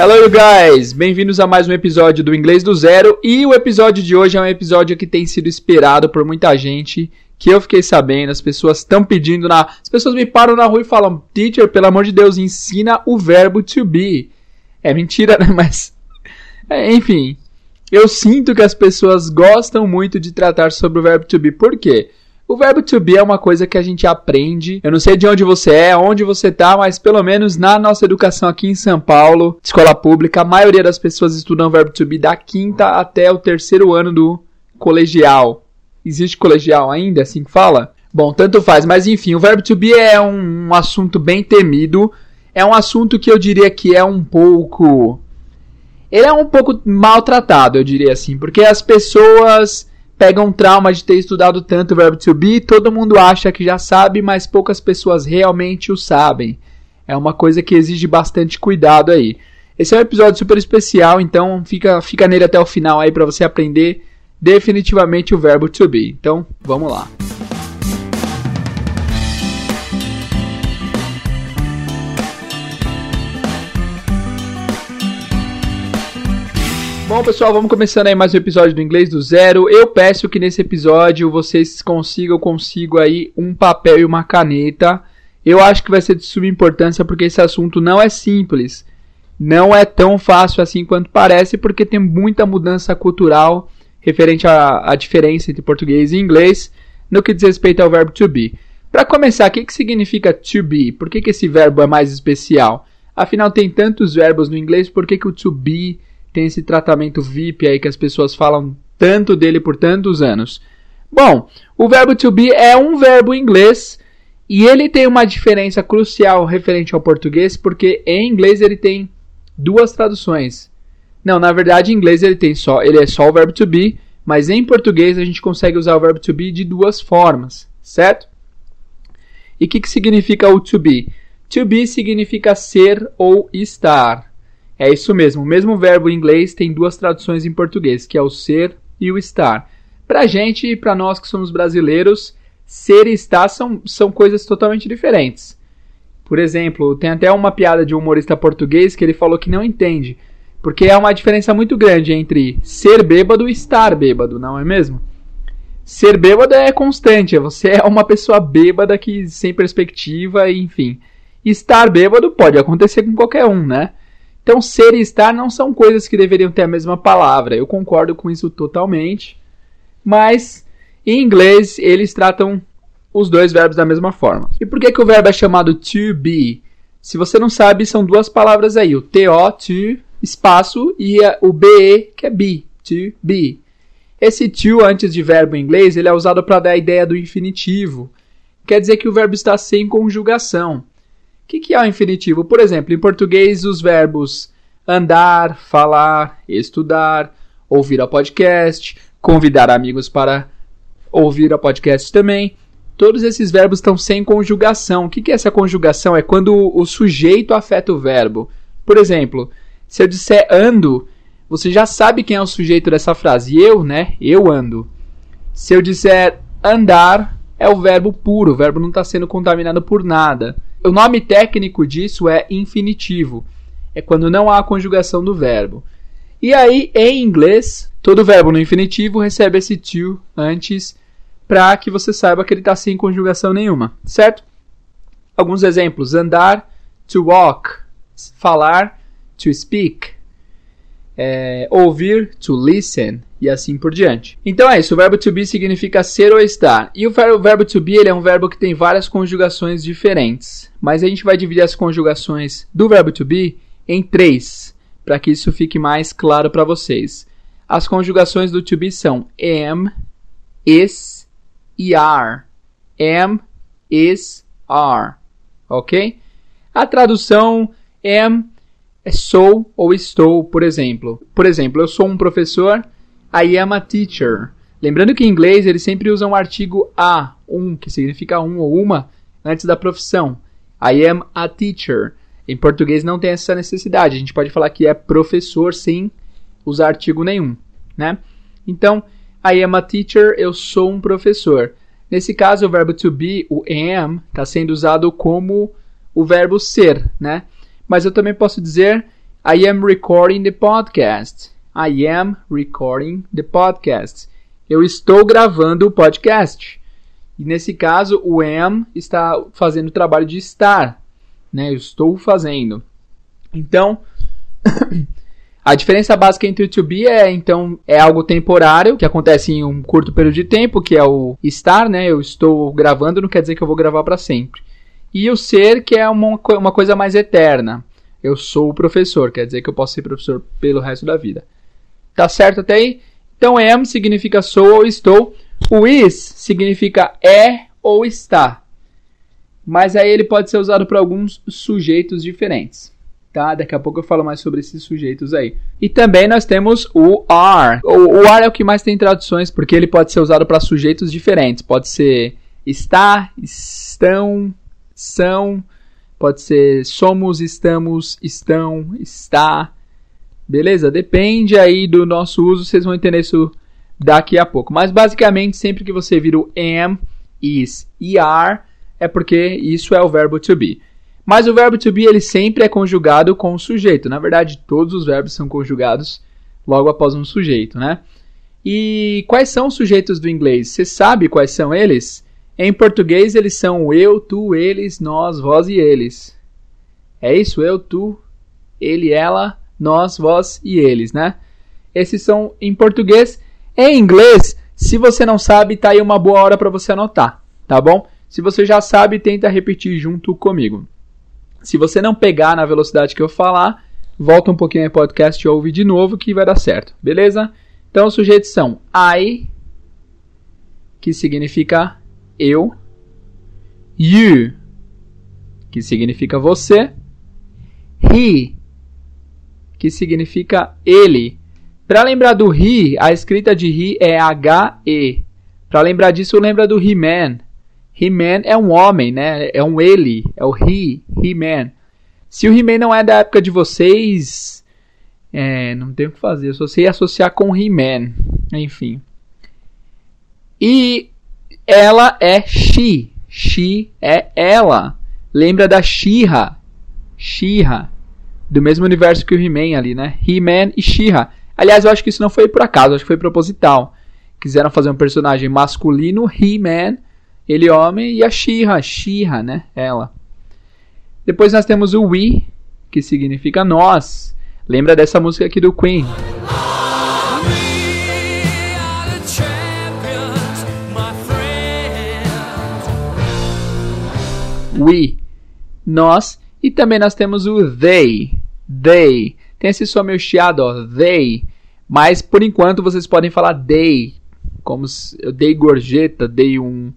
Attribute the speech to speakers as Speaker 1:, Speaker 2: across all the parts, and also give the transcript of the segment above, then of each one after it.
Speaker 1: Hello, guys! Bem-vindos a mais um episódio do Inglês do Zero. E o episódio de hoje é um episódio que tem sido esperado por muita gente. Que eu fiquei sabendo, as pessoas estão pedindo na. As pessoas me param na rua e falam: Teacher, pelo amor de Deus, ensina o verbo to be. É mentira, né? Mas. É, enfim. Eu sinto que as pessoas gostam muito de tratar sobre o verbo to be. Por quê? O verbo to be é uma coisa que a gente aprende. Eu não sei de onde você é, onde você tá, mas pelo menos na nossa educação aqui em São Paulo, escola pública, a maioria das pessoas estudam o verbo to be da quinta até o terceiro ano do colegial. Existe colegial ainda, assim que fala? Bom, tanto faz, mas enfim, o verbo to be é um, um assunto bem temido. É um assunto que eu diria que é um pouco. Ele é um pouco maltratado, eu diria assim, porque as pessoas pega um trauma de ter estudado tanto o verbo to be, todo mundo acha que já sabe, mas poucas pessoas realmente o sabem. É uma coisa que exige bastante cuidado aí. Esse é um episódio super especial, então fica, fica nele até o final aí para você aprender definitivamente o verbo to be. Então, vamos lá. Bom, pessoal, vamos começando aí mais um episódio do Inglês do Zero. Eu peço que nesse episódio vocês consigam, consigo aí um papel e uma caneta. Eu acho que vai ser de suma importância porque esse assunto não é simples. Não é tão fácil assim quanto parece, porque tem muita mudança cultural referente à, à diferença entre português e inglês no que diz respeito ao verbo to be. Para começar, o que, que significa to be? Por que, que esse verbo é mais especial? Afinal, tem tantos verbos no inglês, por que, que o to be tem esse tratamento VIP aí que as pessoas falam tanto dele por tantos anos. Bom, o verbo to be é um verbo em inglês e ele tem uma diferença crucial referente ao português, porque em inglês ele tem duas traduções. Não, na verdade em inglês ele tem só, ele é só o verbo to be, mas em português a gente consegue usar o verbo to be de duas formas, certo? E o que, que significa o to be? To be significa ser ou estar. É isso mesmo, o mesmo verbo em inglês tem duas traduções em português, que é o ser e o estar. Pra gente e pra nós que somos brasileiros, ser e estar são, são coisas totalmente diferentes. Por exemplo, tem até uma piada de um humorista português que ele falou que não entende, porque é uma diferença muito grande entre ser bêbado e estar bêbado, não é mesmo? Ser bêbado é constante, você é uma pessoa bêbada que sem perspectiva, enfim. Estar bêbado pode acontecer com qualquer um, né? Então, ser e estar não são coisas que deveriam ter a mesma palavra. Eu concordo com isso totalmente. Mas, em inglês, eles tratam os dois verbos da mesma forma. E por que, que o verbo é chamado to be? Se você não sabe, são duas palavras aí. O to, to, espaço, e o be, que é be, to be. Esse to, antes de verbo em inglês, ele é usado para dar a ideia do infinitivo. Quer dizer que o verbo está sem conjugação. O que, que é o infinitivo? Por exemplo, em português, os verbos andar, falar, estudar, ouvir a podcast, convidar amigos para ouvir a podcast também. Todos esses verbos estão sem conjugação. O que, que é essa conjugação? É quando o sujeito afeta o verbo. Por exemplo, se eu disser ando, você já sabe quem é o sujeito dessa frase. Eu, né? Eu ando. Se eu disser andar, é o verbo puro. O verbo não está sendo contaminado por nada. O nome técnico disso é infinitivo. É quando não há conjugação do verbo. E aí, em inglês, todo verbo no infinitivo recebe esse to antes para que você saiba que ele está sem conjugação nenhuma, certo? Alguns exemplos: andar, to walk, falar, to speak, é, ouvir, to listen, e assim por diante. Então é isso, o verbo to be significa ser ou estar. E o verbo to be ele é um verbo que tem várias conjugações diferentes. Mas a gente vai dividir as conjugações do verbo to be em três, para que isso fique mais claro para vocês. As conjugações do to be são am, is e are. Am, is, are. Ok? A tradução am é sou ou estou, por exemplo. Por exemplo, eu sou um professor I am a teacher. Lembrando que em inglês eles sempre usam o artigo a, um, que significa um ou uma, antes da profissão. I am a teacher. Em português não tem essa necessidade. A gente pode falar que é professor sem usar artigo nenhum, né? Então, I am a teacher, eu sou um professor. Nesse caso, o verbo to be, o am, está sendo usado como o verbo ser, né? Mas eu também posso dizer I am recording the podcast. I am recording the podcast. Eu estou gravando o podcast. E nesse caso, o am está fazendo o trabalho de estar. Né? Eu estou fazendo. Então, a diferença básica entre o to be é, então, é algo temporário, que acontece em um curto período de tempo, que é o estar, né? Eu estou gravando, não quer dizer que eu vou gravar para sempre. E o ser, que é uma, uma coisa mais eterna. Eu sou o professor, quer dizer que eu posso ser professor pelo resto da vida. Tá certo até aí? Então, am significa sou ou estou. O is significa é ou está. Mas aí ele pode ser usado para alguns sujeitos diferentes. Tá? Daqui a pouco eu falo mais sobre esses sujeitos aí. E também nós temos o are. O, o are é o que mais tem traduções, porque ele pode ser usado para sujeitos diferentes. Pode ser está, estão, são, pode ser somos, estamos, estão, está. Beleza? Depende aí do nosso uso, vocês vão entender isso daqui a pouco. Mas basicamente, sempre que você vira o am, is e are, é porque isso é o verbo to be. Mas o verbo to be ele sempre é conjugado com o sujeito. Na verdade, todos os verbos são conjugados logo após um sujeito, né? E quais são os sujeitos do inglês? Você sabe quais são eles? Em português, eles são eu, tu, eles, nós, vós e eles. É isso? Eu, tu, ele, ela, nós, vós e eles, né? Esses são em português. Em inglês, se você não sabe, tá aí uma boa hora para você anotar, tá bom? Se você já sabe, tenta repetir junto comigo. Se você não pegar na velocidade que eu falar, volta um pouquinho no podcast e ouve de novo que vai dar certo, beleza? Então os sujeitos são I, que significa eu, you, que significa você, he, que significa ele. Para lembrar do he, a escrita de he é H-E. Para lembrar disso, lembra do He-Man. He-Man é um homem, né? É um ele, é o he, He-Man. Se o He-Man não é da época de vocês, é, não tem o que fazer. Eu só sei associar com He-Man. Enfim. E ela é she. She é ela. Lembra da She-Ra. She-Ra. Do mesmo universo que o He-Man ali, né? He-Man e She-Ra. Aliás, eu acho que isso não foi por acaso, acho que foi proposital. Quiseram fazer um personagem masculino, He-Man, ele homem, e a She-Ra, She-Ra, né? Ela. Depois nós temos o we, que significa nós. Lembra dessa música aqui do Queen? we, nós, e também nós temos o they, they. Tem esse som meio chiado, ó, they, mas por enquanto vocês podem falar they, como se eu dei gorjeta, dei um,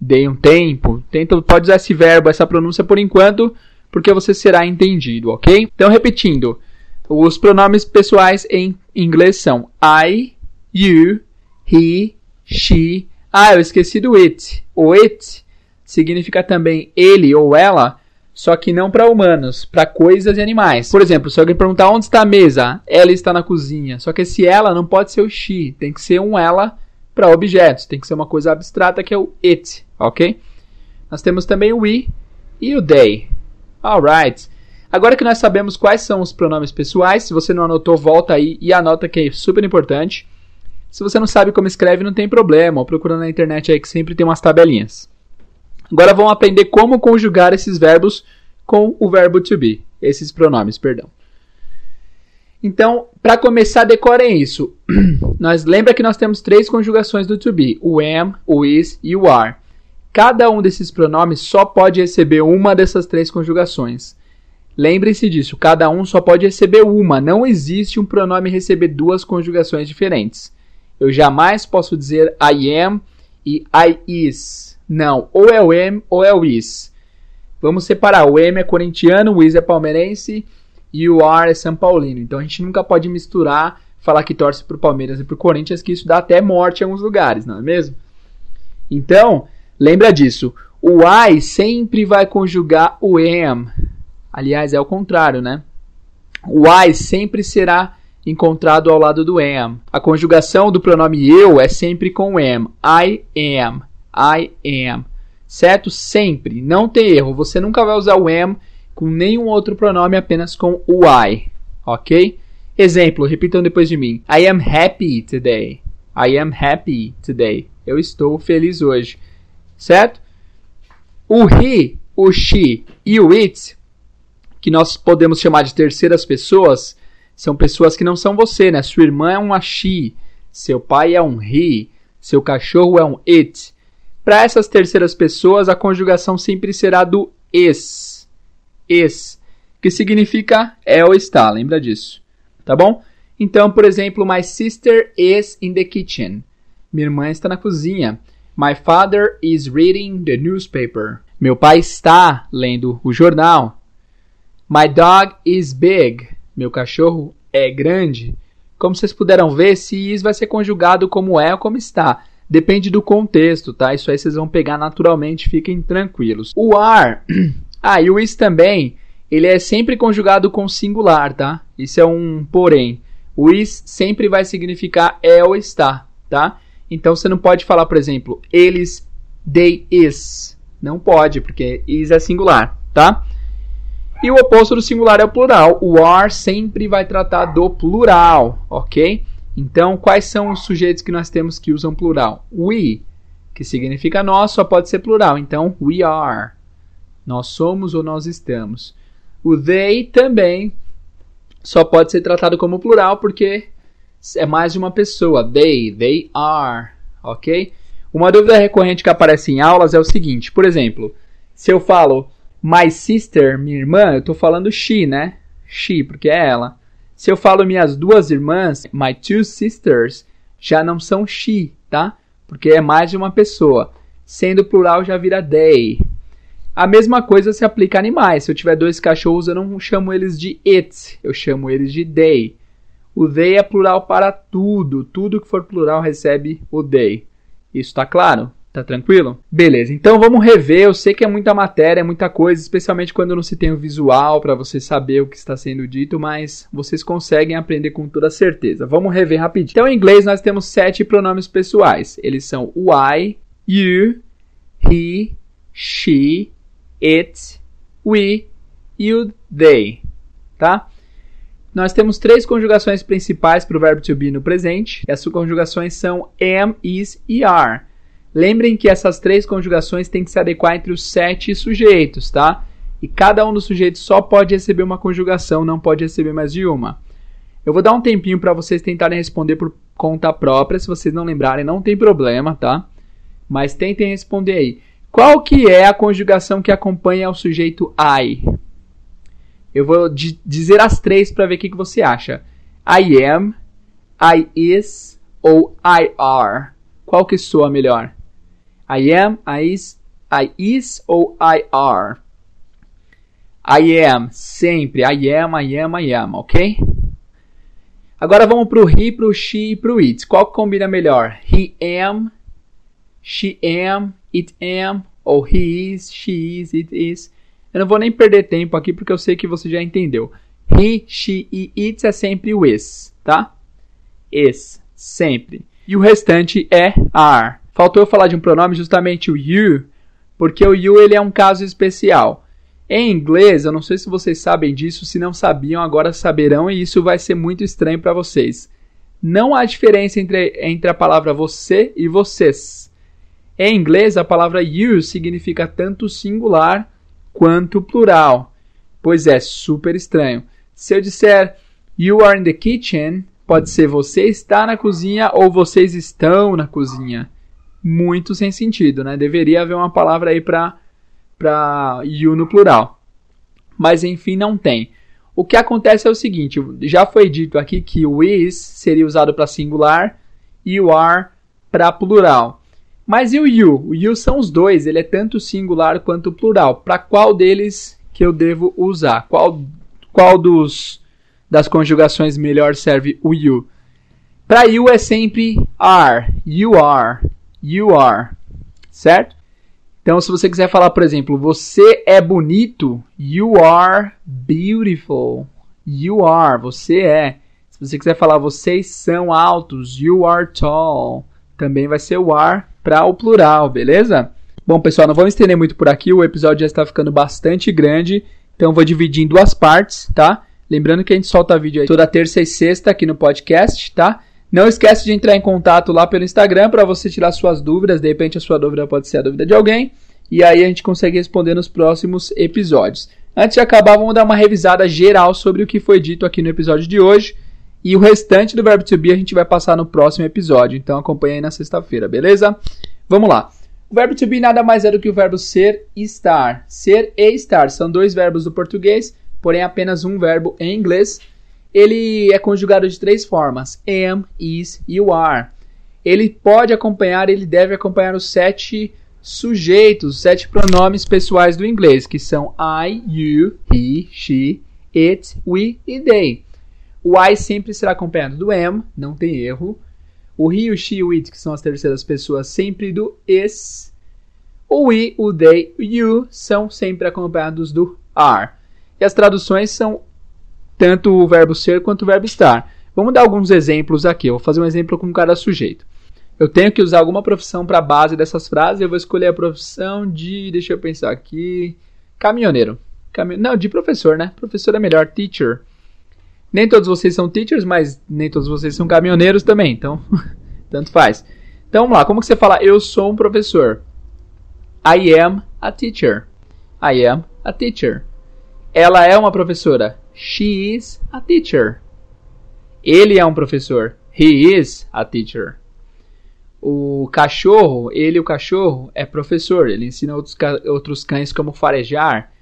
Speaker 1: dei um tempo. Tenta, pode usar esse verbo, essa pronúncia por enquanto, porque você será entendido, ok? Então, repetindo, os pronomes pessoais em inglês são I, you, he, she. Ah, eu esqueci do it. O it significa também ele ou ela, só que não para humanos, para coisas e animais. Por exemplo, se alguém perguntar onde está a mesa, ela está na cozinha. Só que esse ela não pode ser o she, tem que ser um ela para objetos, tem que ser uma coisa abstrata que é o it, ok? Nós temos também o we e o they. Alright. Agora que nós sabemos quais são os pronomes pessoais, se você não anotou, volta aí e anota que é super importante. Se você não sabe como escreve, não tem problema, procura na internet aí que sempre tem umas tabelinhas. Agora vamos aprender como conjugar esses verbos com o verbo to be, esses pronomes, perdão. Então, para começar, decorem isso. nós lembra que nós temos três conjugações do to be: o am, o is e o are. Cada um desses pronomes só pode receber uma dessas três conjugações. Lembre-se disso, cada um só pode receber uma, não existe um pronome receber duas conjugações diferentes. Eu jamais posso dizer I am e I is. Não, ou é o M ou é o is. Vamos separar. O M é corintiano, o is é palmeirense e o R é São Paulino. Então a gente nunca pode misturar, falar que torce para o Palmeiras e para o Corinthians, que isso dá até morte em alguns lugares, não é mesmo? Então, lembra disso. O I sempre vai conjugar o am. Aliás, é o contrário, né? O I sempre será encontrado ao lado do am. A conjugação do pronome eu é sempre com am. I am. I am. Certo? Sempre. Não tem erro. Você nunca vai usar o am com nenhum outro pronome, apenas com o I. ok? Exemplo, repitam depois de mim. I am happy today. I am happy today. Eu estou feliz hoje. Certo? O he, o she e o it, que nós podemos chamar de terceiras pessoas, são pessoas que não são você, né? Sua irmã é uma she, seu pai é um he, seu cachorro é um it. Para essas terceiras pessoas, a conjugação sempre será do is. Is, que significa é ou está, lembra disso. Tá bom? Então, por exemplo, my sister is in the kitchen. Minha irmã está na cozinha. My father is reading the newspaper. Meu pai está lendo o jornal. My dog is big. Meu cachorro é grande. Como vocês puderam ver, esse is vai ser conjugado como é ou como está. Depende do contexto, tá? Isso aí vocês vão pegar naturalmente, fiquem tranquilos. O are, ah, e o is também, ele é sempre conjugado com singular, tá? Isso é um porém. O is sempre vai significar é ou está, tá? Então você não pode falar, por exemplo, eles, they is. Não pode, porque is é singular, tá? E o oposto do singular é o plural. O are sempre vai tratar do plural, ok? Então, quais são os sujeitos que nós temos que usam plural? We, que significa nós, só pode ser plural. Então, we are. Nós somos ou nós estamos. O they também só pode ser tratado como plural porque é mais de uma pessoa. They, they are, ok? Uma dúvida recorrente que aparece em aulas é o seguinte, por exemplo, se eu falo my sister, minha irmã, eu estou falando she, né? She, porque é ela. Se eu falo minhas duas irmãs, my two sisters, já não são she, tá? Porque é mais de uma pessoa. Sendo plural já vira they. A mesma coisa se aplica a animais. Se eu tiver dois cachorros, eu não chamo eles de it, eu chamo eles de they. O they é plural para tudo. Tudo que for plural recebe o they. Isso está claro? Tá tranquilo? Beleza, então vamos rever. Eu sei que é muita matéria, é muita coisa, especialmente quando não se tem o visual para você saber o que está sendo dito, mas vocês conseguem aprender com toda certeza. Vamos rever rapidinho. Então, em inglês, nós temos sete pronomes pessoais. Eles são o I, you, he, she, it, we e o they, tá? Nós temos três conjugações principais para o verbo to be no presente. Essas conjugações são am, is e are. Lembrem que essas três conjugações têm que se adequar entre os sete sujeitos, tá? E cada um dos sujeitos só pode receber uma conjugação, não pode receber mais de uma. Eu vou dar um tempinho para vocês tentarem responder por conta própria. Se vocês não lembrarem, não tem problema, tá? Mas tentem responder aí. Qual que é a conjugação que acompanha o sujeito I? Eu vou dizer as três para ver o que, que você acha. I am, I is ou I are. Qual que soa melhor? I am, I is, I is ou I are? I am, sempre. I am, I am, I am, ok? Agora vamos pro he, pro she e pro it. Qual combina melhor? He am, she am, it am, ou he is, she is, it is. Eu não vou nem perder tempo aqui porque eu sei que você já entendeu. He, she e it é sempre o is, tá? Is, sempre. E o restante é are. Faltou eu falar de um pronome justamente o you, porque o you ele é um caso especial. Em inglês, eu não sei se vocês sabem disso, se não sabiam, agora saberão e isso vai ser muito estranho para vocês. Não há diferença entre, entre a palavra você e vocês. Em inglês, a palavra you significa tanto singular quanto plural. Pois é, super estranho. Se eu disser you are in the kitchen, pode ser você está na cozinha ou vocês estão na cozinha muito sem sentido, né? Deveria haver uma palavra aí para para you no plural. Mas enfim, não tem. O que acontece é o seguinte, já foi dito aqui que o is seria usado para singular e o are para plural. Mas e o you? O you são os dois, ele é tanto singular quanto plural. Para qual deles que eu devo usar? Qual qual dos das conjugações melhor serve o you? Para you é sempre are, you are you are, certo? Então, se você quiser falar, por exemplo, você é bonito, you are beautiful. You are, você é. Se você quiser falar, vocês são altos, you are tall. Também vai ser o are para o plural, beleza? Bom, pessoal, não vamos estender muito por aqui, o episódio já está ficando bastante grande, então vou dividir em duas partes, tá? Lembrando que a gente solta vídeo aí toda terça e sexta aqui no podcast, tá? Não esquece de entrar em contato lá pelo Instagram para você tirar suas dúvidas. De repente a sua dúvida pode ser a dúvida de alguém. E aí a gente consegue responder nos próximos episódios. Antes de acabar, vamos dar uma revisada geral sobre o que foi dito aqui no episódio de hoje. E o restante do verbo to be a gente vai passar no próximo episódio. Então acompanha aí na sexta-feira, beleza? Vamos lá. O verbo to be nada mais é do que o verbo ser e estar. Ser e estar são dois verbos do português, porém apenas um verbo em inglês. Ele é conjugado de três formas: am, is e you are. Ele pode acompanhar, ele deve acompanhar os sete sujeitos, sete pronomes pessoais do inglês, que são I, you, he, she, it, we e they. O I sempre será acompanhado do am, não tem erro. O he, o she e o it, que são as terceiras pessoas, sempre do is. O we, o they, o you são sempre acompanhados do are. E as traduções são tanto o verbo ser quanto o verbo estar. Vamos dar alguns exemplos aqui. Eu vou fazer um exemplo com cada sujeito. Eu tenho que usar alguma profissão para a base dessas frases. Eu vou escolher a profissão de. Deixa eu pensar aqui. Caminhoneiro. Cami... Não, de professor, né? Professor é melhor. Teacher. Nem todos vocês são teachers, mas nem todos vocês são caminhoneiros também, então tanto faz. Então vamos lá, como que você fala eu sou um professor? I am a teacher. I am a teacher. Ela é uma professora. She is a teacher. Ele é um professor. He is a teacher. O cachorro, ele, o cachorro, é professor. Ele ensina outros, outros cães como farejar.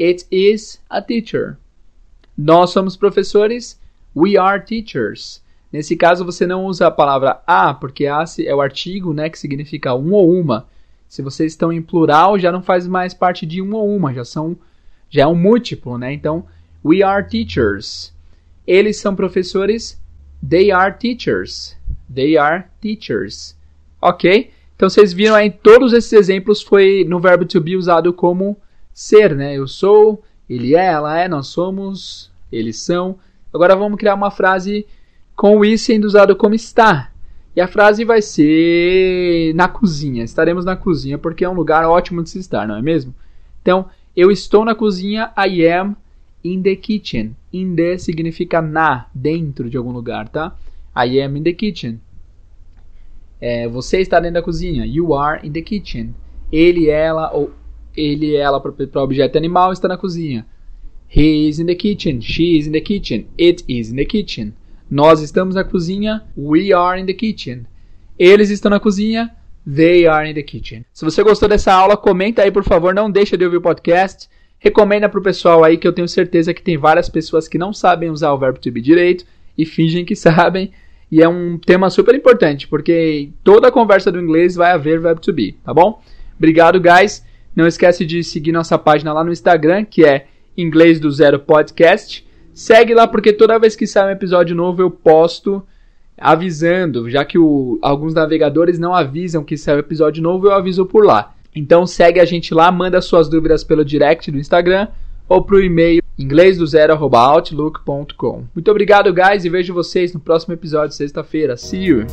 Speaker 1: It is a teacher. Nós somos professores. We are teachers. Nesse caso, você não usa a palavra a, porque a é o artigo, né, que significa um ou uma. Se vocês estão em plural, já não faz mais parte de um ou uma, já são já é um múltiplo, né? Então, we are teachers. Eles são professores. They are teachers. They are teachers. Ok? Então vocês viram aí todos esses exemplos foi no verbo to be usado como ser, né? Eu sou, ele é, ela é, nós somos, eles são. Agora vamos criar uma frase com o sendo usado como está. E a frase vai ser na cozinha. Estaremos na cozinha porque é um lugar ótimo de se estar, não é mesmo? Então, eu estou na cozinha. I am in the kitchen. In the significa na, dentro de algum lugar, tá? I am in the kitchen. É, você está dentro da cozinha. You are in the kitchen. Ele, ela ou ele, ela para objeto animal está na cozinha. He is in the kitchen. She is in the kitchen. It is in the kitchen. Nós estamos na cozinha. We are in the kitchen. Eles estão na cozinha. They are in the kitchen. Se você gostou dessa aula, comenta aí, por favor. Não deixa de ouvir o podcast. Recomenda pro pessoal aí que eu tenho certeza que tem várias pessoas que não sabem usar o verbo to be direito e fingem que sabem. E é um tema super importante, porque toda a conversa do inglês vai haver verbo to be, tá bom? Obrigado, guys. Não esquece de seguir nossa página lá no Instagram, que é Inglês do Zero Podcast. Segue lá porque toda vez que sai um episódio novo eu posto avisando, já que o, alguns navegadores não avisam que sai um episódio novo, eu aviso por lá. Então segue a gente lá, manda suas dúvidas pelo direct do Instagram ou pro e-mail inglêsdozero@outlook.com. Muito obrigado, guys, e vejo vocês no próximo episódio sexta-feira. See you.